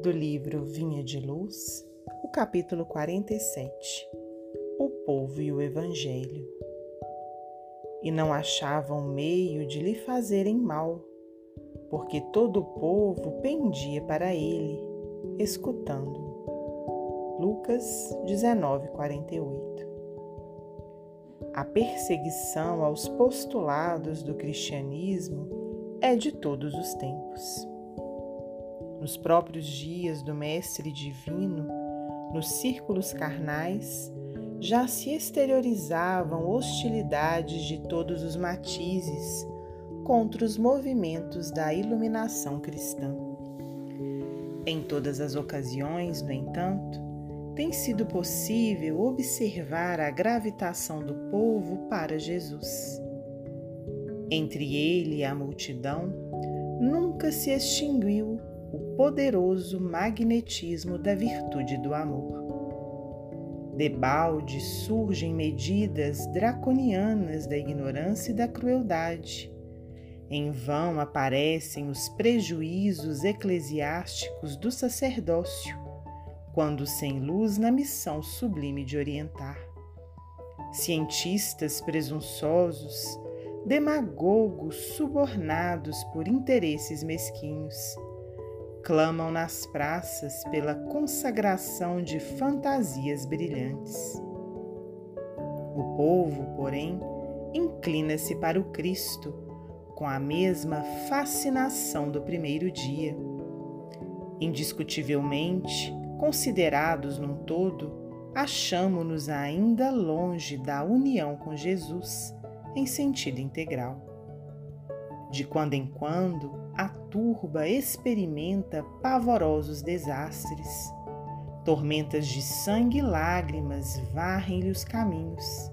do livro Vinha de Luz, o capítulo 47 O povo e o Evangelho. E não achavam meio de lhe fazerem mal, porque todo o povo pendia para ele, escutando. Lucas 19, 48 A perseguição aos postulados do cristianismo é de todos os tempos nos próprios dias do Mestre Divino, nos círculos carnais, já se exteriorizavam hostilidades de todos os matizes contra os movimentos da iluminação cristã. Em todas as ocasiões, no entanto, tem sido possível observar a gravitação do povo para Jesus. Entre ele e a multidão, nunca se extinguiu poderoso magnetismo da virtude do amor. Debalde surgem medidas draconianas da ignorância e da crueldade. Em vão aparecem os prejuízos eclesiásticos do sacerdócio, quando sem luz na missão sublime de orientar. Cientistas presunçosos, demagogos subornados por interesses mesquinhos, clamam nas praças pela consagração de fantasias brilhantes. O povo, porém, inclina-se para o Cristo com a mesma fascinação do primeiro dia. Indiscutivelmente, considerados num todo, achamo-nos ainda longe da união com Jesus em sentido integral. De quando em quando, a turba experimenta pavorosos desastres. Tormentas de sangue e lágrimas varrem-lhe os caminhos.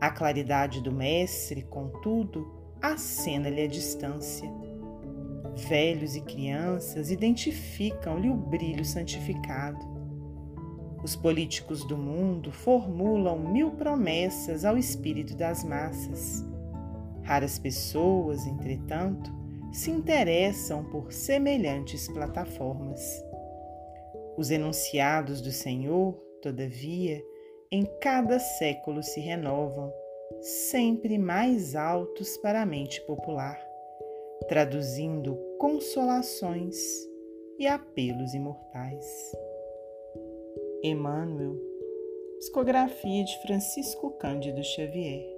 A claridade do Mestre, contudo, acena-lhe a distância. Velhos e crianças identificam-lhe o brilho santificado. Os políticos do mundo formulam mil promessas ao espírito das massas. Raras pessoas, entretanto, se interessam por semelhantes plataformas. Os enunciados do Senhor, todavia, em cada século se renovam, sempre mais altos para a mente popular, traduzindo consolações e apelos imortais. Emmanuel, psicografia de Francisco Cândido Xavier.